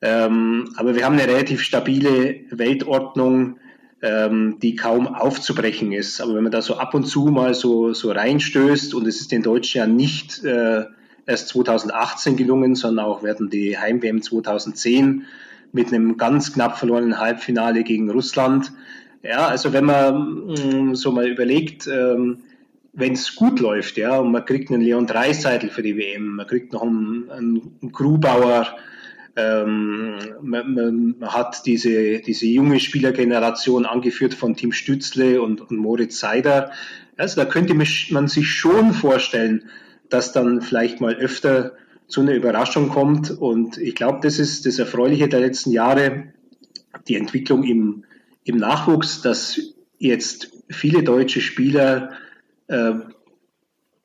B: Ähm, aber wir haben eine relativ stabile Weltordnung ähm, die kaum aufzubrechen ist. Aber wenn man da so ab und zu mal so, so reinstößt und es ist den Deutschen ja nicht äh, erst 2018 gelungen, sondern auch werden die Heim-WM 2010 mit einem ganz knapp verlorenen Halbfinale gegen Russland. Ja, also wenn man mh, mm, so mal überlegt, ähm, wenn es gut läuft, ja, und man kriegt einen Leon Dreiseitel für die WM, man kriegt noch einen, einen Grubauer, ähm, man, man, hat diese, diese junge Spielergeneration angeführt von Tim Stützle und, und Moritz Seider. Also da könnte man sich schon vorstellen, dass dann vielleicht mal öfter zu einer Überraschung kommt. Und ich glaube, das ist das Erfreuliche der letzten Jahre, die Entwicklung im, im Nachwuchs, dass jetzt viele deutsche Spieler äh,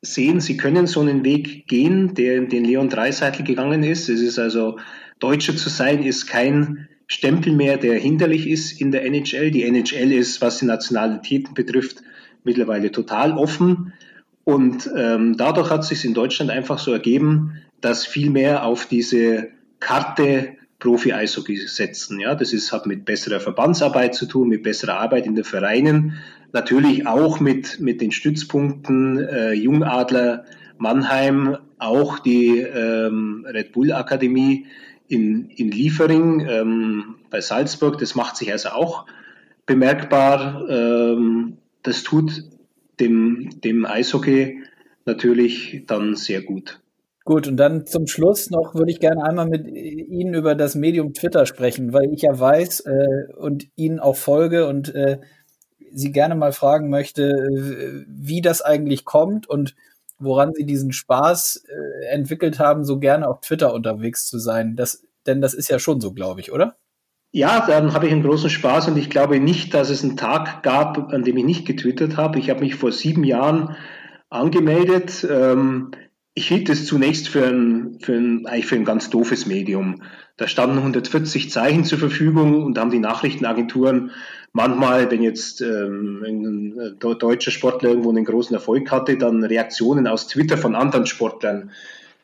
B: sehen, sie können so einen Weg gehen, der den Leon Dreiseitel gegangen ist. Es ist also Deutscher zu sein ist kein Stempel mehr, der hinderlich ist in der NHL. Die NHL ist, was die Nationalitäten betrifft, mittlerweile total offen. Und ähm, dadurch hat es sich in Deutschland einfach so ergeben, dass viel mehr auf diese Karte Profi-Eishockey setzen. Ja, das ist, hat mit besserer Verbandsarbeit zu tun, mit besserer Arbeit in den Vereinen, natürlich auch mit, mit den Stützpunkten äh, Jungadler Mannheim, auch die ähm, Red Bull Akademie, in, in Liefering ähm, bei Salzburg, das macht sich also auch bemerkbar. Ähm, das tut dem, dem Eishockey natürlich dann sehr gut.
A: Gut, und dann zum Schluss noch würde ich gerne einmal mit Ihnen über das Medium Twitter sprechen, weil ich ja weiß äh, und Ihnen auch folge und äh, Sie gerne mal fragen möchte, wie das eigentlich kommt und woran Sie diesen Spaß äh, entwickelt haben, so gerne auf Twitter unterwegs zu sein. Das, denn das ist ja schon so, glaube ich, oder?
B: Ja, dann habe ich einen großen Spaß und ich glaube nicht, dass es einen Tag gab, an dem ich nicht getwittert habe. Ich habe mich vor sieben Jahren angemeldet. Ähm, ich hielt es zunächst für ein, für ein, eigentlich für ein ganz doofes Medium. Da standen 140 Zeichen zur Verfügung und haben die Nachrichtenagenturen manchmal, wenn jetzt ähm, ein deutscher Sportler irgendwo einen großen Erfolg hatte, dann Reaktionen aus Twitter von anderen Sportlern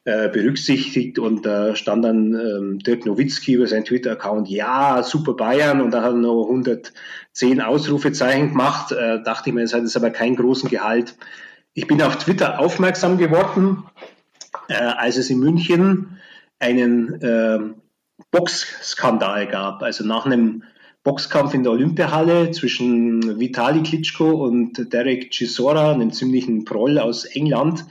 B: äh, berücksichtigt und da stand dann ähm, Dirk Nowitzki über seinen Twitter-Account, ja, super Bayern und da hat er noch 110 Ausrufezeichen gemacht. Äh, dachte ich mir, das hat jetzt aber keinen großen Gehalt. Ich bin auf Twitter aufmerksam geworden, äh, als es in München einen äh, Boxskandal gab. Also nach einem Boxkampf in der Olympiahalle zwischen Vitali Klitschko und Derek Chisora, einem ziemlichen Proll aus England,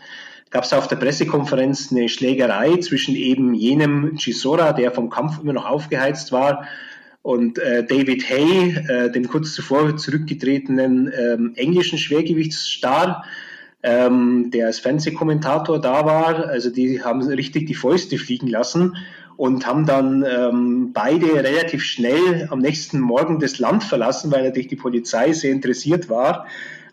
B: gab es auf der Pressekonferenz eine Schlägerei zwischen eben jenem Chisora, der vom Kampf immer noch aufgeheizt war, und äh, David Hay, äh, dem kurz zuvor zurückgetretenen ähm, englischen Schwergewichtsstar, ähm, der als Fernsehkommentator da war. Also die haben richtig die Fäuste fliegen lassen und haben dann ähm, beide relativ schnell am nächsten Morgen das Land verlassen, weil natürlich die Polizei sehr interessiert war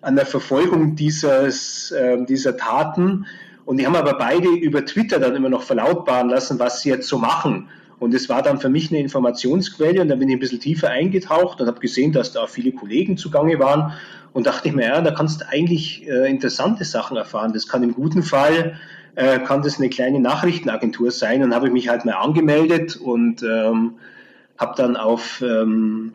B: an der Verfolgung dieses, äh, dieser Taten. Und die haben aber beide über Twitter dann immer noch verlautbaren lassen, was sie jetzt so machen. Und es war dann für mich eine Informationsquelle und da bin ich ein bisschen tiefer eingetaucht und habe gesehen, dass da viele Kollegen zugange waren und dachte ich mir, ja, da kannst du eigentlich äh, interessante Sachen erfahren. Das kann im guten Fall, äh, kann das eine kleine Nachrichtenagentur sein. Und habe ich mich halt mal angemeldet und ähm, habe dann auf ähm,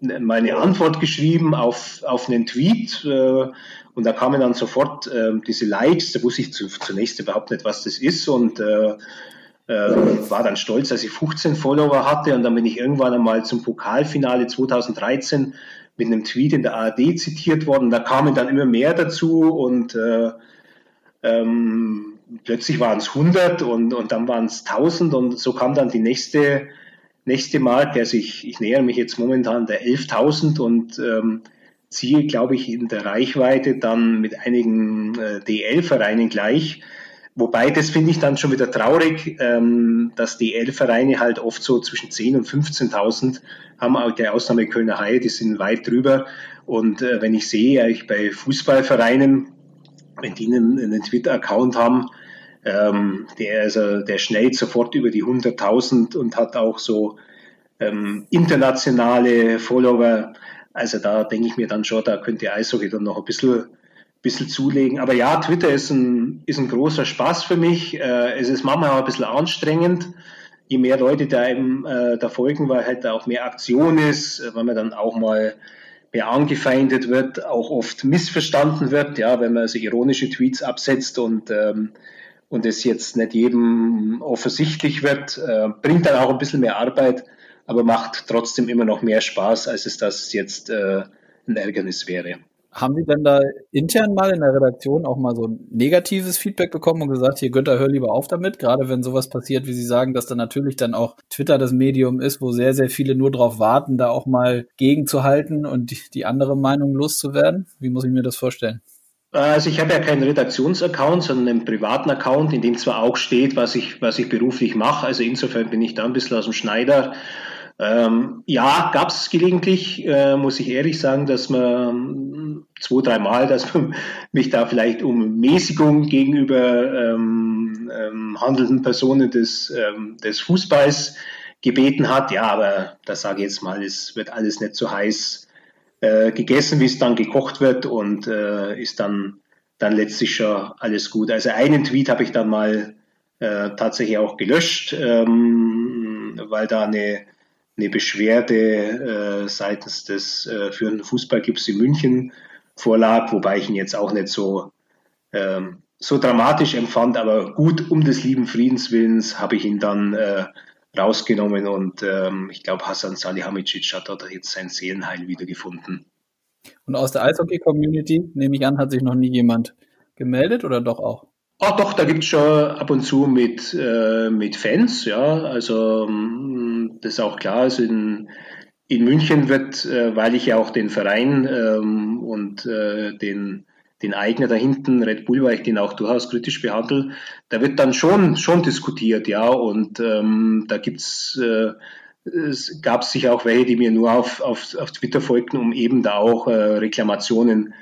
B: meine Antwort geschrieben auf, auf einen Tweet äh, und da kamen dann sofort äh, diese Likes, da wusste ich zu, zunächst überhaupt nicht, was das ist und äh, äh, war dann stolz, dass ich 15 Follower hatte und dann bin ich irgendwann einmal zum Pokalfinale 2013 mit einem Tweet in der ARD zitiert worden. Da kamen dann immer mehr dazu und äh, ähm, plötzlich waren es 100 und, und dann waren es 1000 und so kam dann die nächste, nächste Marke. Also ich, ich nähere mich jetzt momentan der 11.000 und ähm, ziehe, glaube ich, in der Reichweite dann mit einigen äh, DL-Vereinen gleich. Wobei, das finde ich dann schon wieder traurig, ähm, dass die L-Vereine halt oft so zwischen 10.000 und 15.000 haben, auch die Ausnahme Kölner Haie, die sind weit drüber. Und äh, wenn ich sehe, ich bei Fußballvereinen, wenn die einen, einen Twitter-Account haben, ähm, der, also, der schnellt sofort über die 100.000 und hat auch so ähm, internationale Follower. Also da denke ich mir dann schon, da könnte Eishockey dann noch ein bisschen bisschen zulegen. Aber ja, Twitter ist ein, ist ein großer Spaß für mich. Äh, es ist manchmal auch ein bisschen anstrengend. Je mehr Leute da eben äh, da folgen, weil halt da auch mehr Aktion ist, weil man dann auch mal mehr angefeindet wird, auch oft missverstanden wird, ja, wenn man so ironische Tweets absetzt und ähm, und es jetzt nicht jedem offensichtlich wird, äh, bringt dann auch ein bisschen mehr Arbeit, aber macht trotzdem immer noch mehr Spaß, als es das jetzt äh, ein Ärgernis wäre.
A: Haben Sie denn da intern mal in der Redaktion auch mal so ein negatives Feedback bekommen und gesagt, hier Günther, hör lieber auf damit, gerade wenn sowas passiert, wie Sie sagen, dass dann natürlich dann auch Twitter das Medium ist, wo sehr, sehr viele nur darauf warten, da auch mal gegenzuhalten und die, die andere Meinung loszuwerden? Wie muss ich mir das vorstellen?
B: Also ich habe ja keinen Redaktionsaccount, sondern einen privaten Account, in dem zwar auch steht, was ich, was ich beruflich mache. Also insofern bin ich da ein bisschen aus dem Schneider. Ähm, ja, gab es gelegentlich, äh, muss ich ehrlich sagen, dass man zwei, dreimal, dass man mich da vielleicht um Mäßigung gegenüber ähm, ähm, handelnden Personen des, ähm, des Fußballs gebeten hat. Ja, aber das sage ich jetzt mal, es wird alles nicht so heiß äh, gegessen, wie es dann gekocht wird und äh, ist dann, dann letztlich schon alles gut. Also einen Tweet habe ich dann mal äh, tatsächlich auch gelöscht, ähm, weil da eine eine Beschwerde äh, seitens des äh, führenden Fußballclubs in München vorlag, wobei ich ihn jetzt auch nicht so, ähm, so dramatisch empfand, aber gut um des lieben Friedenswillens habe ich ihn dann äh, rausgenommen und ähm, ich glaube, Hassan Salihamidzic hat dort jetzt sein Seelenheil wiedergefunden.
A: Und aus der Eishockey-Community, nehme ich an, hat sich noch nie jemand gemeldet oder doch auch?
B: Ah, doch, da gibt es schon ab und zu mit, äh, mit Fans, ja. Also mm, das ist auch klar. Also in, in München wird, äh, weil ich ja auch den Verein ähm, und äh, den, den Eigner da hinten, Red Bull, weil ich den auch durchaus kritisch behandle, da wird dann schon, schon diskutiert, ja. Und ähm, da gibt's äh, es gab sicher auch welche, die mir nur auf, auf, auf Twitter folgten, um eben da auch äh, Reklamationen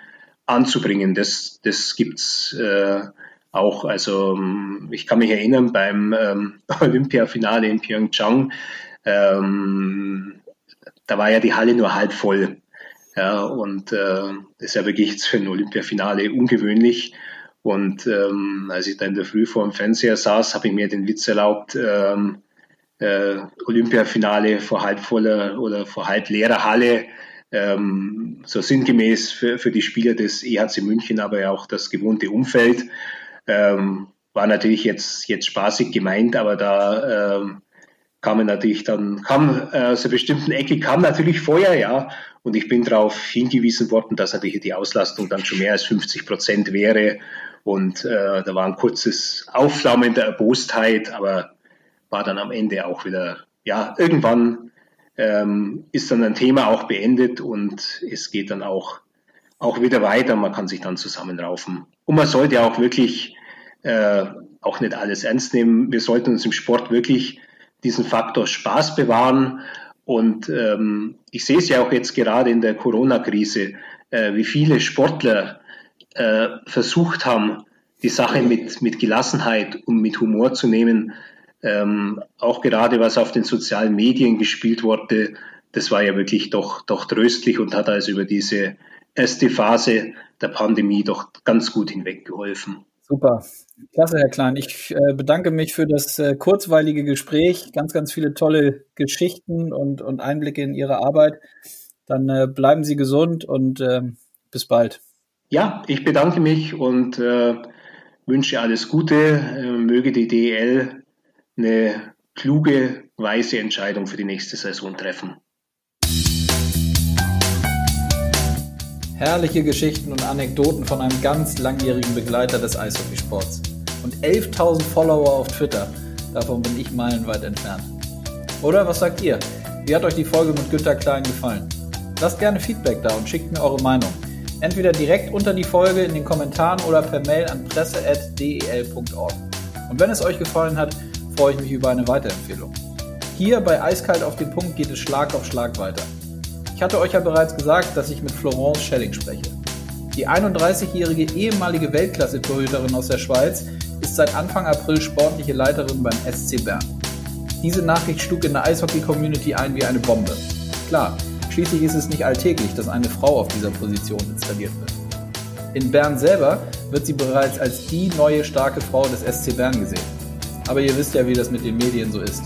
B: anzubringen. Das, das gibt's äh, auch. Also ähm, ich kann mich erinnern beim ähm, Olympiafinale in Pyeongchang, ähm, da war ja die Halle nur halb voll. Ja, und äh, das ist ja wirklich für ein Olympiafinale ungewöhnlich. Und ähm, als ich da in der Früh vor dem Fernseher saß, habe ich mir den Witz erlaubt, ähm, äh, Olympiafinale vor halb voller oder vor halb leerer Halle, ähm, so sinngemäß für, für die Spieler des EHC München, aber ja auch das gewohnte Umfeld. Ähm, war natürlich jetzt, jetzt spaßig gemeint, aber da ähm, kam natürlich dann, kam äh, aus einer bestimmten Ecke, kam natürlich Feuer, ja. Und ich bin darauf hingewiesen worden, dass natürlich die Auslastung dann schon mehr als 50 Prozent wäre. Und äh, da war ein kurzes Aufflammen der Erbostheit, aber war dann am Ende auch wieder, ja, irgendwann ähm, ist dann ein Thema auch beendet und es geht dann auch, auch wieder weiter. Man kann sich dann zusammenraufen. Und man sollte auch wirklich äh, auch nicht alles ernst nehmen. Wir sollten uns im Sport wirklich diesen Faktor Spaß bewahren. Und ähm, ich sehe es ja auch jetzt gerade in der Corona-Krise, äh, wie viele Sportler äh, versucht haben, die Sache mit, mit Gelassenheit und mit Humor zu nehmen. Ähm, auch gerade was auf den sozialen Medien gespielt wurde, das war ja wirklich doch, doch tröstlich und hat also über diese erste Phase der Pandemie doch ganz gut hinweggeholfen.
A: Super. Klasse, Herr Klein. Ich äh, bedanke mich für das äh, kurzweilige Gespräch. Ganz, ganz viele tolle Geschichten und, und Einblicke in Ihre Arbeit. Dann äh, bleiben Sie gesund und ähm, bis bald.
B: Ja, ich bedanke mich und äh, wünsche alles Gute. Äh, möge die DEL eine kluge, weise Entscheidung für die nächste Saison treffen.
A: Herrliche Geschichten und Anekdoten von einem ganz langjährigen Begleiter des Eishockeysports. Und 11.000 Follower auf Twitter. Davon bin ich meilenweit entfernt. Oder was sagt ihr? Wie hat euch die Folge mit Günter Klein gefallen? Lasst gerne Feedback da und schickt mir eure Meinung. Entweder direkt unter die Folge in den Kommentaren oder per Mail an presse.del.org. Und wenn es euch gefallen hat, freue ich mich über eine Weiterempfehlung. Hier bei Eiskalt auf den Punkt geht es Schlag auf Schlag weiter. Ich hatte euch ja bereits gesagt, dass ich mit Florence Schelling spreche. Die 31-jährige ehemalige Weltklasse-Torhüterin aus der Schweiz ist seit Anfang April sportliche Leiterin beim SC Bern. Diese Nachricht schlug in der Eishockey-Community ein wie eine Bombe. Klar, schließlich ist es nicht alltäglich, dass eine Frau auf dieser Position installiert wird. In Bern selber wird sie bereits als die neue starke Frau des SC Bern gesehen. Aber ihr wisst ja, wie das mit den Medien so ist.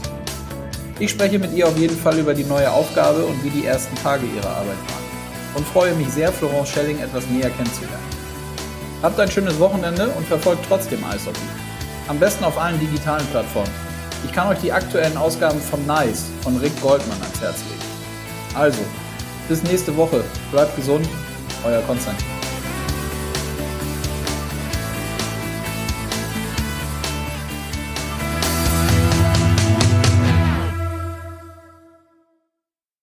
A: Ich spreche mit ihr auf jeden Fall über die neue Aufgabe und wie die ersten Tage ihrer Arbeit waren. Und freue mich sehr, Florence Schelling etwas näher kennenzulernen. Habt ein schönes Wochenende und verfolgt trotzdem Eishockey. Am besten auf allen digitalen Plattformen. Ich kann euch die aktuellen Ausgaben von Nice von Rick Goldman ans Herz legen. Also, bis nächste Woche. Bleibt gesund. Euer Konstantin.